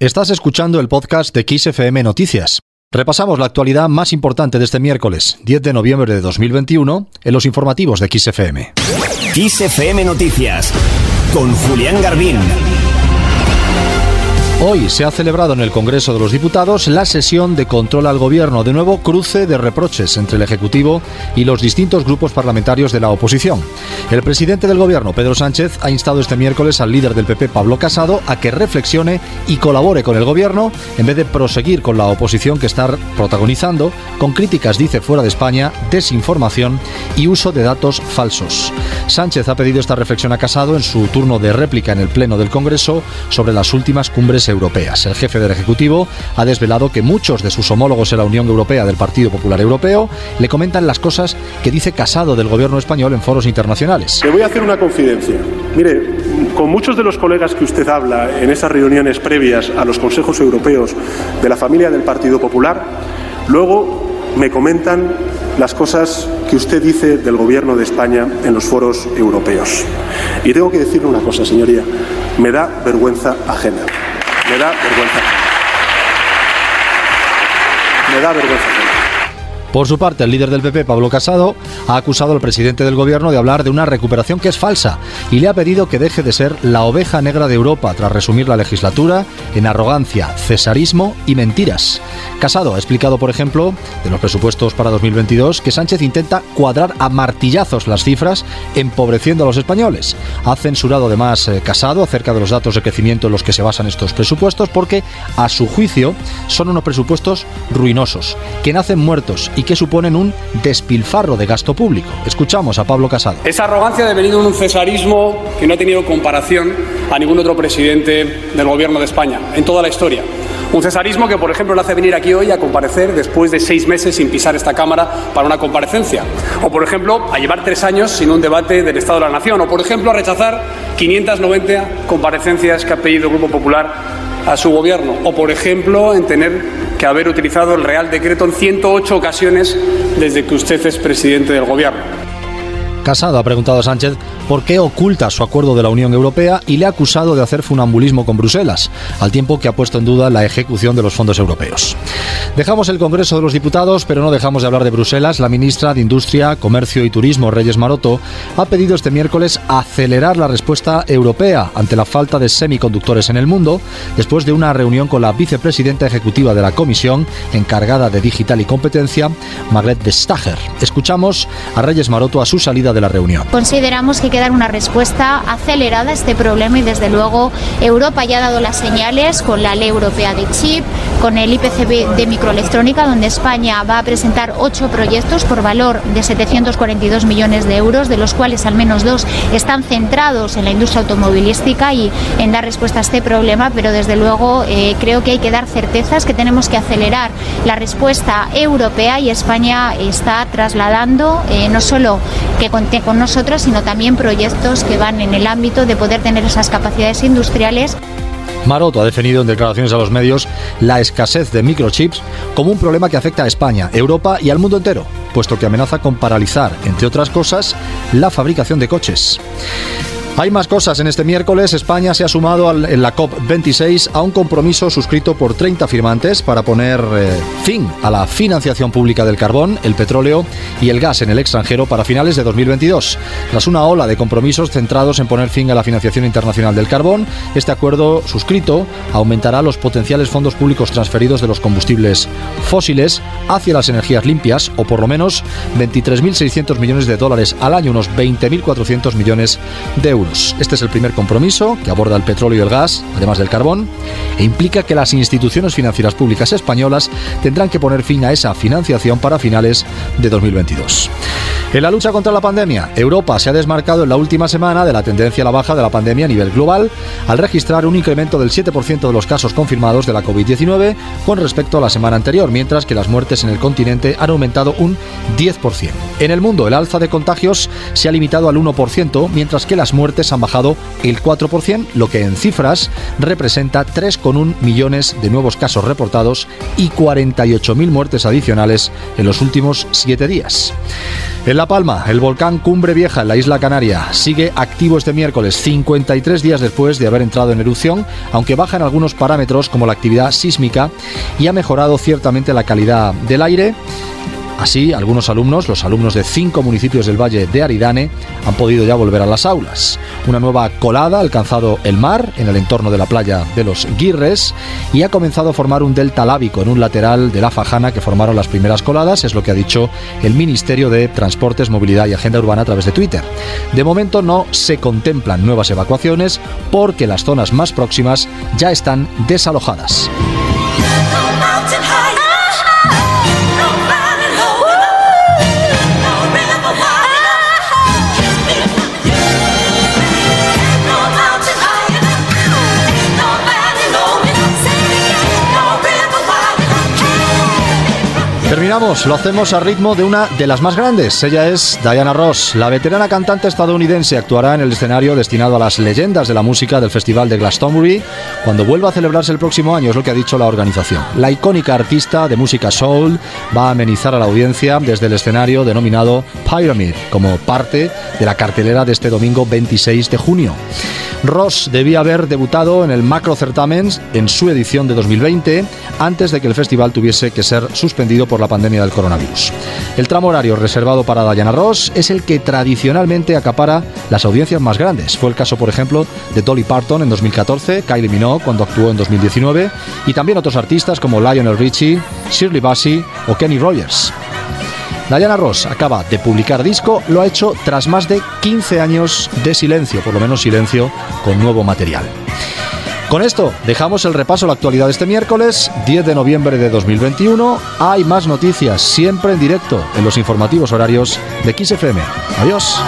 Estás escuchando el podcast de XFM Noticias. Repasamos la actualidad más importante de este miércoles, 10 de noviembre de 2021, en los informativos de XFM. XFM Noticias, con Julián Garbín. Hoy se ha celebrado en el Congreso de los Diputados la sesión de control al Gobierno, de nuevo cruce de reproches entre el Ejecutivo y los distintos grupos parlamentarios de la oposición. El presidente del Gobierno, Pedro Sánchez, ha instado este miércoles al líder del PP, Pablo Casado, a que reflexione y colabore con el Gobierno en vez de proseguir con la oposición que está protagonizando, con críticas, dice, fuera de España, desinformación y uso de datos falsos. Sánchez ha pedido esta reflexión a Casado en su turno de réplica en el Pleno del Congreso sobre las últimas cumbres europeas. El jefe del Ejecutivo ha desvelado que muchos de sus homólogos en la Unión Europea del Partido Popular Europeo le comentan las cosas que dice Casado del gobierno español en foros internacionales. Le voy a hacer una confidencia. Mire, con muchos de los colegas que usted habla en esas reuniones previas a los consejos europeos de la familia del Partido Popular, luego me comentan las cosas que usted dice del gobierno de España en los foros europeos. Y tengo que decirle una cosa, señoría, me da vergüenza ajena. Me da vergüenza. Me da vergüenza. Por su parte, el líder del PP, Pablo Casado, ha acusado al presidente del gobierno de hablar de una recuperación que es falsa y le ha pedido que deje de ser la oveja negra de Europa tras resumir la legislatura en arrogancia, cesarismo y mentiras. Casado ha explicado, por ejemplo, de los presupuestos para 2022, que Sánchez intenta cuadrar a martillazos las cifras, empobreciendo a los españoles. Ha censurado además eh, Casado acerca de los datos de crecimiento en los que se basan estos presupuestos, porque, a su juicio, son unos presupuestos ruinosos, que nacen muertos y que suponen un despilfarro de gasto público. Escuchamos a Pablo Casado. Esa arrogancia ha devenido en un cesarismo que no ha tenido comparación a ningún otro presidente del gobierno de España en toda la historia. Un cesarismo que, por ejemplo, le hace venir aquí hoy a comparecer después de seis meses sin pisar esta Cámara para una comparecencia. O, por ejemplo, a llevar tres años sin un debate del Estado de la Nación. O, por ejemplo, a rechazar 590 comparecencias que ha pedido el Grupo Popular a su gobierno. O, por ejemplo, en tener que haber utilizado el Real Decreto en 108 ocasiones desde que usted es presidente del gobierno. Casado ha preguntado a Sánchez por qué oculta su acuerdo de la Unión Europea y le ha acusado de hacer funambulismo con Bruselas, al tiempo que ha puesto en duda la ejecución de los fondos europeos. Dejamos el Congreso de los Diputados, pero no dejamos de hablar de Bruselas. La ministra de Industria, Comercio y Turismo, Reyes Maroto, ha pedido este miércoles acelerar la respuesta europea ante la falta de semiconductores en el mundo, después de una reunión con la vicepresidenta ejecutiva de la Comisión, encargada de Digital y Competencia, Margrethe Vestager. Escuchamos a Reyes Maroto a su salida de la reunión. Consideramos que hay que dar una respuesta acelerada a este problema y desde luego Europa ya ha dado las señales con la ley europea de chip, con el IPCB de microelectrónica, donde España va a presentar ocho proyectos por valor de 742 millones de euros, de los cuales al menos dos están centrados en la industria automovilística y en dar respuesta a este problema, pero desde luego eh, creo que hay que dar certezas, que tenemos que acelerar la respuesta europea y España está trasladando eh, no solo conté con nosotros, sino también proyectos que van en el ámbito de poder tener esas capacidades industriales. Maroto ha definido en declaraciones a los medios la escasez de microchips como un problema que afecta a España, Europa y al mundo entero, puesto que amenaza con paralizar, entre otras cosas, la fabricación de coches. Hay más cosas. En este miércoles España se ha sumado en la COP26 a un compromiso suscrito por 30 firmantes para poner eh, fin a la financiación pública del carbón, el petróleo y el gas en el extranjero para finales de 2022. Tras una ola de compromisos centrados en poner fin a la financiación internacional del carbón, este acuerdo suscrito aumentará los potenciales fondos públicos transferidos de los combustibles fósiles hacia las energías limpias, o por lo menos 23.600 millones de dólares al año, unos 20.400 millones de euros. Este es el primer compromiso que aborda el petróleo y el gas, además del carbón, e implica que las instituciones financieras públicas españolas tendrán que poner fin a esa financiación para finales de 2022. En la lucha contra la pandemia, Europa se ha desmarcado en la última semana de la tendencia a la baja de la pandemia a nivel global, al registrar un incremento del 7% de los casos confirmados de la COVID-19 con respecto a la semana anterior, mientras que las muertes en el continente han aumentado un 10%. En el mundo, el alza de contagios se ha limitado al 1%, mientras que las muertes han bajado el 4%, lo que en cifras representa 3,1 millones de nuevos casos reportados y 48.000 muertes adicionales en los últimos siete días. En La Palma, el volcán Cumbre Vieja en la isla Canaria sigue activo este miércoles, 53 días después de haber entrado en erupción, aunque baja en algunos parámetros como la actividad sísmica y ha mejorado ciertamente la calidad del aire Así, algunos alumnos, los alumnos de cinco municipios del Valle de Aridane, han podido ya volver a las aulas. Una nueva colada ha alcanzado el mar en el entorno de la playa de los Guirres y ha comenzado a formar un delta lábico en un lateral de la Fajana que formaron las primeras coladas, es lo que ha dicho el Ministerio de Transportes, Movilidad y Agenda Urbana a través de Twitter. De momento no se contemplan nuevas evacuaciones porque las zonas más próximas ya están desalojadas. Terminamos, lo hacemos a ritmo de una de las más grandes. Ella es Diana Ross. La veterana cantante estadounidense actuará en el escenario destinado a las leyendas de la música del Festival de Glastonbury cuando vuelva a celebrarse el próximo año, es lo que ha dicho la organización. La icónica artista de música soul va a amenizar a la audiencia desde el escenario denominado Pyramid, como parte de la cartelera de este domingo 26 de junio. Ross debía haber debutado en el Macro Certamens en su edición de 2020, antes de que el festival tuviese que ser suspendido por la pandemia del coronavirus. El tramo horario reservado para Diana Ross es el que tradicionalmente acapara las audiencias más grandes. Fue el caso, por ejemplo, de Dolly Parton en 2014, Kylie Minogue cuando actuó en 2019 y también otros artistas como Lionel Richie, Shirley Bassey o Kenny Rogers. Diana Ross acaba de publicar disco, lo ha hecho tras más de 15 años de silencio, por lo menos silencio, con nuevo material. Con esto dejamos el repaso a la actualidad de este miércoles, 10 de noviembre de 2021. Hay más noticias siempre en directo en los informativos horarios de XFM. Adiós.